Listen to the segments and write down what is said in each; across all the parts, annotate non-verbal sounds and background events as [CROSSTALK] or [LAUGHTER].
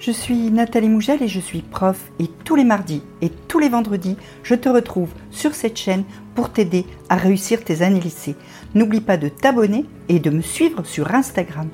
Je suis Nathalie Mougel et je suis prof et tous les mardis et tous les vendredis, je te retrouve sur cette chaîne pour t'aider à réussir tes années lycée. N'oublie pas de t'abonner et de me suivre sur Instagram.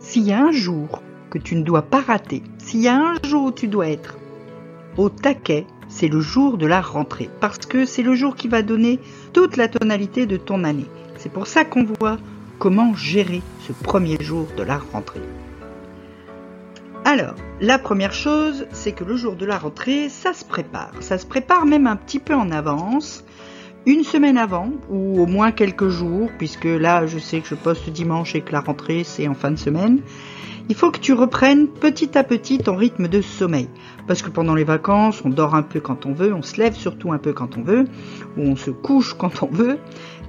S'il y a un jour que tu ne dois pas rater, s'il y a un jour où tu dois être au taquet, c'est le jour de la rentrée parce que c'est le jour qui va donner toute la tonalité de ton année. C'est pour ça qu'on voit comment gérer ce premier jour de la rentrée. Alors, la première chose, c'est que le jour de la rentrée, ça se prépare. Ça se prépare même un petit peu en avance, une semaine avant, ou au moins quelques jours, puisque là, je sais que je poste dimanche et que la rentrée, c'est en fin de semaine. Il faut que tu reprennes petit à petit ton rythme de sommeil. Parce que pendant les vacances, on dort un peu quand on veut, on se lève surtout un peu quand on veut, ou on se couche [LAUGHS] quand on veut.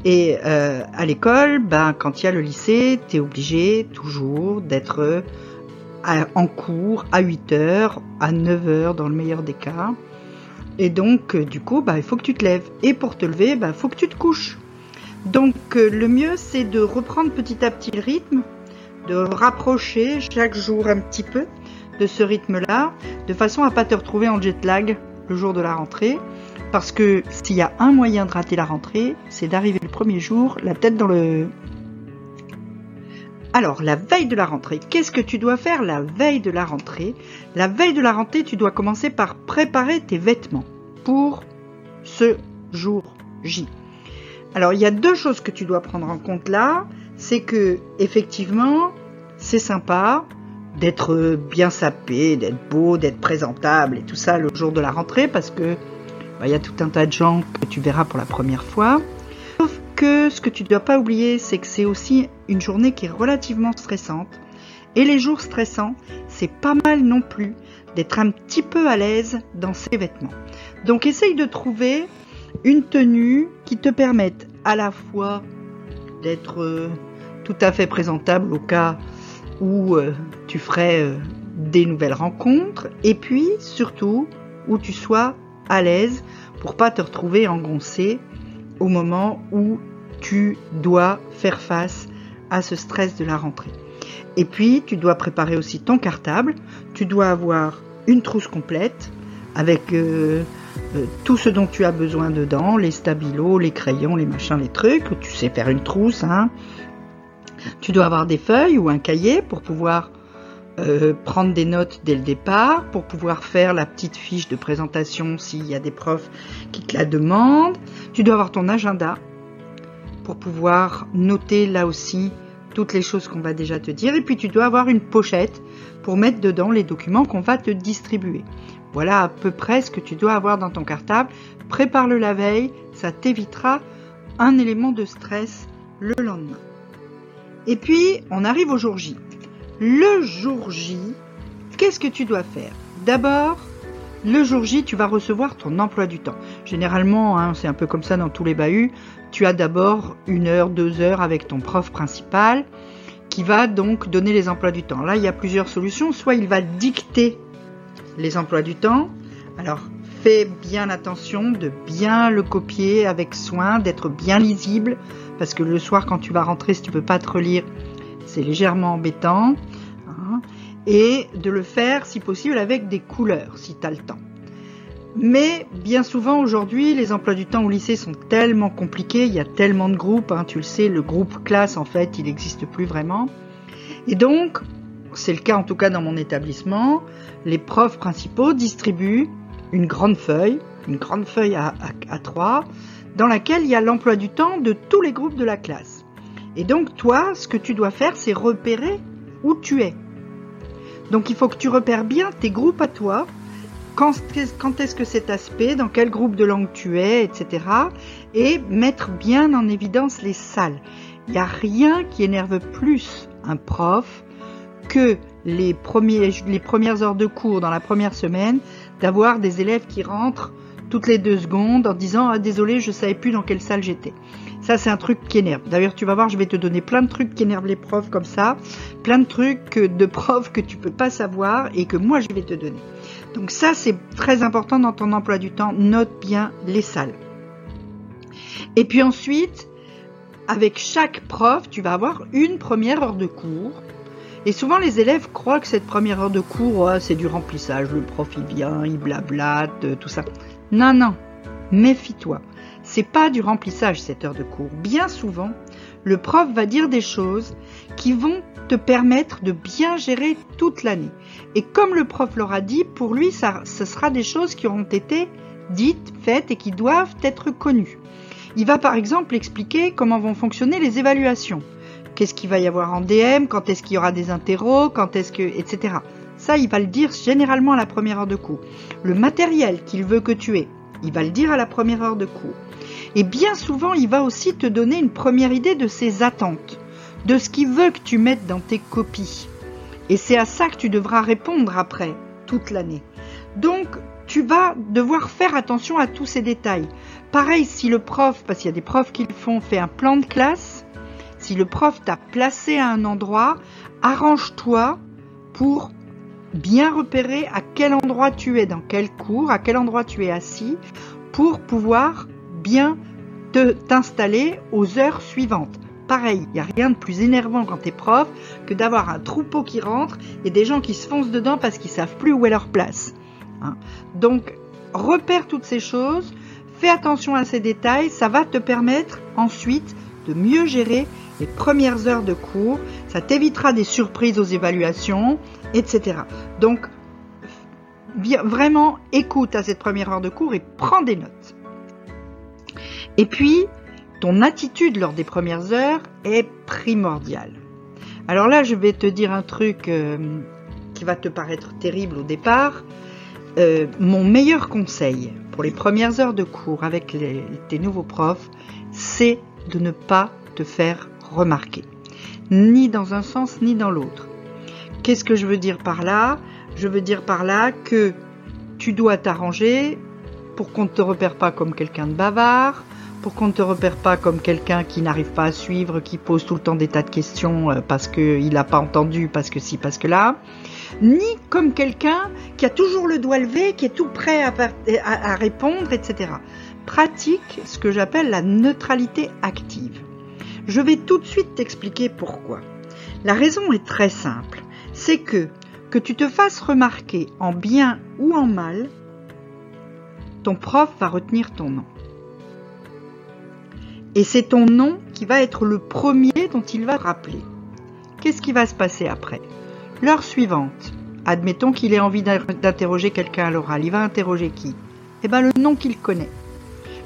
Et euh, à l'école, ben, quand il y a le lycée, tu es obligé toujours d'être en cours à 8 heures, à 9 heures dans le meilleur des cas. Et donc, euh, du coup, bah, il faut que tu te lèves. Et pour te lever, il bah, faut que tu te couches. Donc, euh, le mieux, c'est de reprendre petit à petit le rythme, de rapprocher chaque jour un petit peu de ce rythme-là, de façon à pas te retrouver en jet lag le jour de la rentrée. Parce que s'il y a un moyen de rater la rentrée, c'est d'arriver le premier jour, la tête dans le, alors, la veille de la rentrée, qu'est-ce que tu dois faire la veille de la rentrée? La veille de la rentrée, tu dois commencer par préparer tes vêtements pour ce jour J. Alors, il y a deux choses que tu dois prendre en compte là. C'est que, effectivement, c'est sympa d'être bien sapé, d'être beau, d'être présentable et tout ça le jour de la rentrée parce que bah, il y a tout un tas de gens que tu verras pour la première fois que ce que tu ne dois pas oublier, c'est que c'est aussi une journée qui est relativement stressante. Et les jours stressants, c'est pas mal non plus d'être un petit peu à l'aise dans ses vêtements. Donc essaye de trouver une tenue qui te permette à la fois d'être euh, tout à fait présentable au cas où euh, tu ferais euh, des nouvelles rencontres et puis surtout où tu sois à l'aise pour pas te retrouver engoncé au moment où tu dois faire face à ce stress de la rentrée. Et puis, tu dois préparer aussi ton cartable. Tu dois avoir une trousse complète avec euh, euh, tout ce dont tu as besoin dedans, les stabilos, les crayons, les machins, les trucs. Tu sais faire une trousse. Hein. Tu dois avoir des feuilles ou un cahier pour pouvoir euh, prendre des notes dès le départ, pour pouvoir faire la petite fiche de présentation s'il y a des profs qui te la demandent. Tu dois avoir ton agenda pour pouvoir noter là aussi toutes les choses qu'on va déjà te dire. Et puis tu dois avoir une pochette pour mettre dedans les documents qu'on va te distribuer. Voilà à peu près ce que tu dois avoir dans ton cartable. Prépare-le la veille, ça t'évitera un élément de stress le lendemain. Et puis, on arrive au jour J. Le jour J, qu'est-ce que tu dois faire? D'abord, le jour J, tu vas recevoir ton emploi du temps. Généralement, hein, c'est un peu comme ça dans tous les bahuts. Tu as d'abord une heure, deux heures avec ton prof principal qui va donc donner les emplois du temps. Là, il y a plusieurs solutions. Soit il va dicter les emplois du temps. Alors, fais bien attention de bien le copier avec soin, d'être bien lisible, parce que le soir, quand tu vas rentrer, si tu peux pas te relire, c'est légèrement embêtant et de le faire si possible avec des couleurs si tu as le temps. Mais bien souvent aujourd'hui, les emplois du temps au lycée sont tellement compliqués, il y a tellement de groupes, hein, tu le sais, le groupe classe en fait, il n'existe plus vraiment. Et donc, c'est le cas en tout cas dans mon établissement, les profs principaux distribuent une grande feuille, une grande feuille à, 3, dans laquelle il y a l'emploi du temps de tous les groupes de la classe. Et donc toi, ce que tu dois faire, c'est repérer où tu es. Donc il faut que tu repères bien tes groupes à toi, quand, est-ce que cet aspect, dans quel groupe de langue tu es, etc. Et mettre bien en évidence les salles. Il n'y a rien qui énerve plus un prof que les, premières heures de cours dans la première semaine, d'avoir des élèves qui rentrent toutes les deux secondes en disant ah, désolé je savais plus dans quelle salle j'étais. Ça c'est un truc qui énerve. D'ailleurs tu vas voir je vais te donner plein de trucs qui énervent les profs comme ça, plein de trucs de profs que tu peux pas savoir et que moi je vais te donner. Donc ça c'est très important dans ton emploi du temps. Note bien les salles. Et puis ensuite avec chaque prof tu vas avoir une première heure de cours Et souvent les élèves croient que cette première heure de cours, c'est du remplissage, le prof il vient, il blablate, euh, tout ça. Non, non, méfie-toi. C'est pas du remplissage cette heure de cours. Bien souvent, le prof va dire des choses qui vont te permettre de bien gérer toute l'année. Et comme le prof l'aura dit, pour lui, ça, ce sera des choses qui auront été dites, faites et qui doivent être connues. Il va par exemple expliquer comment vont fonctionner les évaluations qu'est-ce qu'il va y avoir en DM, quand est-ce qu'il y aura des interros, quand est-ce que, etc. Ça, il va le dire généralement à la première heure de cours. Le matériel qu'il veut que tu aies, il va le dire à la première heure de cours. Et bien souvent, il va aussi te donner une première idée de ses attentes, de ce qu'il veut que tu mettes dans tes copies. Et c'est à ça que tu devras répondre après, toute l'année. Donc, tu vas devoir faire attention à tous ces détails. Pareil, si le prof, parce qu'il y a des profs qui le font, fait un plan de classe, si le prof t'a placé à un endroit, arrange-toi pour bien repérer à quel endroit tu es, dans quel cours, à quel endroit tu es assis, pour pouvoir bien te t'installer aux heures suivantes. Pareil, il n'y a rien de plus énervant quand tu es prof que d'avoir un troupeau qui rentre et des gens qui se foncent dedans parce qu'ils savent plus où est leur place. Hein. Donc, repère toutes ces choses, fais attention à ces détails, ça va te permettre ensuite de mieux gérer les premières heures de cours, ça t'évitera des surprises aux évaluations, etc. Donc, vraiment, écoute à cette première heure de cours et prends des notes. Et puis, ton attitude lors des premières heures est primordiale. Alors là, je vais te dire un truc euh, qui va te paraître terrible au départ. Euh, mon meilleur conseil pour les premières heures de cours avec tes nouveaux profs, c'est de ne pas te faire remarquer, ni dans un sens ni dans l'autre. Qu'est-ce que je veux dire par là? Je veux dire par là que tu dois t'arranger pour qu'on ne te repère pas comme quelqu'un de bavard, pour qu'on ne te repère pas comme quelqu'un qui n'arrive pas à suivre, qui pose tout le temps des tas de questions euh, parce qu'il n'a pas entendu, parce que si, parce que là, ni comme quelqu'un qui a toujours le doigt levé, qui est tout prêt à, à répondre, etc. Pratique ce que j'appelle la neutralité active. Je vais tout de suite t'expliquer pourquoi. La raison est très simple. C'est que, que tu te fasses remarquer en bien ou en mal, ton prof va retenir ton nom. Et c'est ton nom qui va être le premier dont il va rappeler. Qu'est-ce qui va se passer après? L'heure suivante, admettons qu'il ait envie d'interroger quelqu'un à l'oral, il va interroger qui? Eh bien le nom qu'il connaît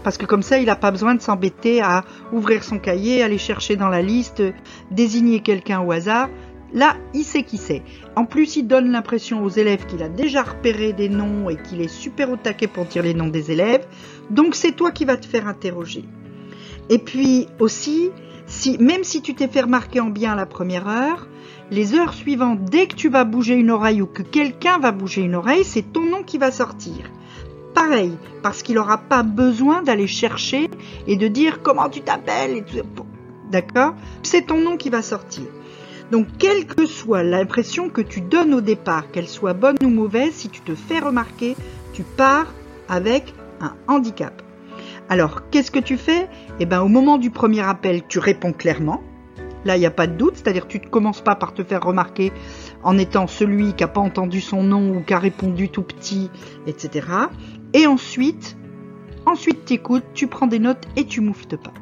parce que comme ça, il n'a pas besoin de s'embêter à ouvrir son cahier, aller chercher dans la liste, désigner quelqu'un au hasard. Là, il sait qui c'est. En plus, il donne l'impression aux élèves qu'il a déjà repéré des noms et qu'il est super au taquet pour dire les noms des élèves. Donc, c'est toi qui vas te faire interroger. Et puis aussi, si, même si tu t'es fait remarquer en bien la première heure, les heures suivantes, dès que tu vas bouger une oreille ou que quelqu'un va bouger une oreille, c'est ton nom qui va sortir pareil, parce qu'il n'aura pas besoin d'aller chercher et de dire comment tu t'appelles. D'accord? C'est ton nom qui va sortir. Donc, quelle que soit l'impression que tu donnes au départ, qu'elle soit bonne ou mauvaise, si tu te fais remarquer, tu pars avec un handicap. Alors, qu'est-ce que tu fais? Eh bien, au moment du premier appel, tu réponds clairement. Là, il n'y a pas de doute, c'est-à-dire tu ne commences pas par te faire remarquer en étant celui qui n'a pas entendu son nom ou qui a répondu tout petit, etc. Et ensuite, ensuite tu écoutes, tu prends des notes et tu mouftes pas.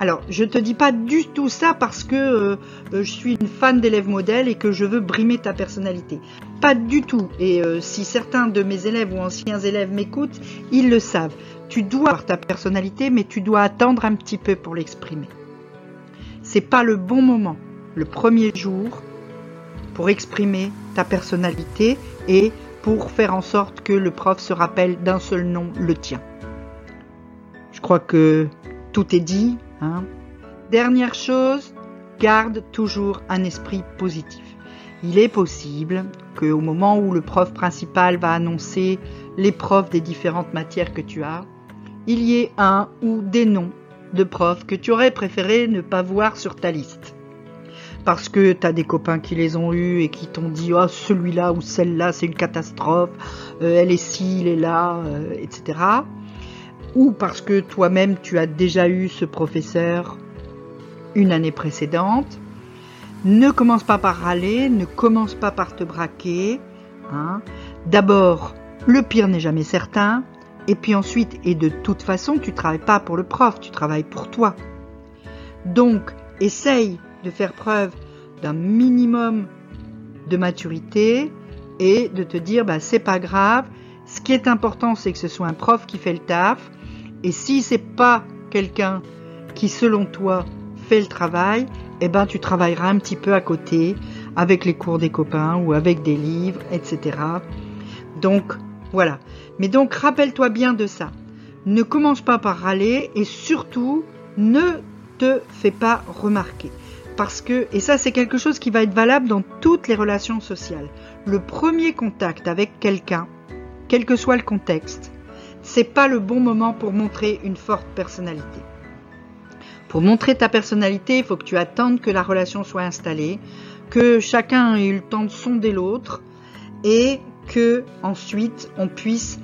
Alors, je te dis pas du tout ça parce que euh, je suis une fan d'élèves modèles et que je veux brimer ta personnalité. Pas du tout. Et euh, si certains de mes élèves ou anciens élèves m'écoutent, ils le savent. Tu dois avoir ta personnalité, mais tu dois attendre un petit peu pour l'exprimer. C'est pas le bon moment, le premier jour, pour exprimer ta personnalité et pour faire en sorte que le prof se rappelle d'un seul nom, le tien. Je crois que tout est dit. Hein. Dernière chose, garde toujours un esprit positif. Il est possible qu'au moment où le prof principal va annoncer l'épreuve des différentes matières que tu as, il y ait un ou des noms de profs que tu aurais préféré ne pas voir sur ta liste parce que tu as des copains qui les ont eus et qui t'ont dit oh celui-là ou celle-là c'est une catastrophe, euh, elle est ci, elle est là, euh, etc. Ou parce que toi-même tu as déjà eu ce professeur une année précédente. Ne commence pas par râler, ne commence pas par te braquer. Hein. D'abord, le pire n'est jamais certain. Et puis ensuite, et de toute façon, tu travailles pas pour le prof, tu travailles pour toi. Donc, essaye de faire preuve d'un minimum de maturité et de te dire, bah, c'est pas grave. Ce qui est important, c'est que ce soit un prof qui fait le taf. Et si c'est pas quelqu'un qui, selon toi, fait le travail, eh ben, tu travailleras un petit peu à côté avec les cours des copains ou avec des livres, etc. Donc, voilà. Mais donc, rappelle-toi bien de ça. Ne commence pas par râler et surtout, ne te fais pas remarquer. Parce que, et ça c'est quelque chose qui va être valable dans toutes les relations sociales, le premier contact avec quelqu'un, quel que soit le contexte, c'est pas le bon moment pour montrer une forte personnalité. Pour montrer ta personnalité, il faut que tu attendes que la relation soit installée, que chacun ait eu le temps de sonder l'autre et que ensuite on puisse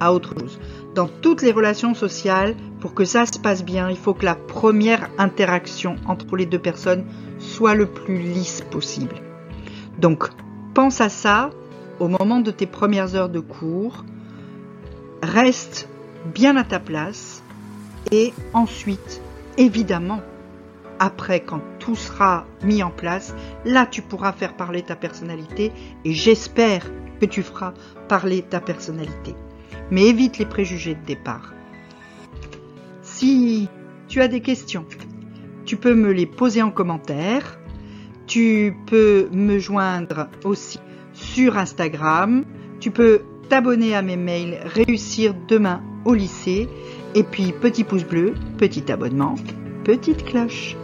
à autre chose. Dans toutes les relations sociales, pour que ça se passe bien, il faut que la première interaction entre les deux personnes soit le plus lisse possible. Donc, pense à ça au moment de tes premières heures de cours. Reste bien à ta place et ensuite Évidemment, après, quand tout sera mis en place, là, tu pourras faire parler ta personnalité et j'espère que tu feras parler ta personnalité. Mais évite les préjugés de départ. Si tu as des questions, tu peux me les poser en commentaire. Tu peux me joindre aussi sur Instagram. Tu peux t'abonner à mes mails Réussir demain au lycée et puis petit pouce bleu, petit abonnement, petite cloche.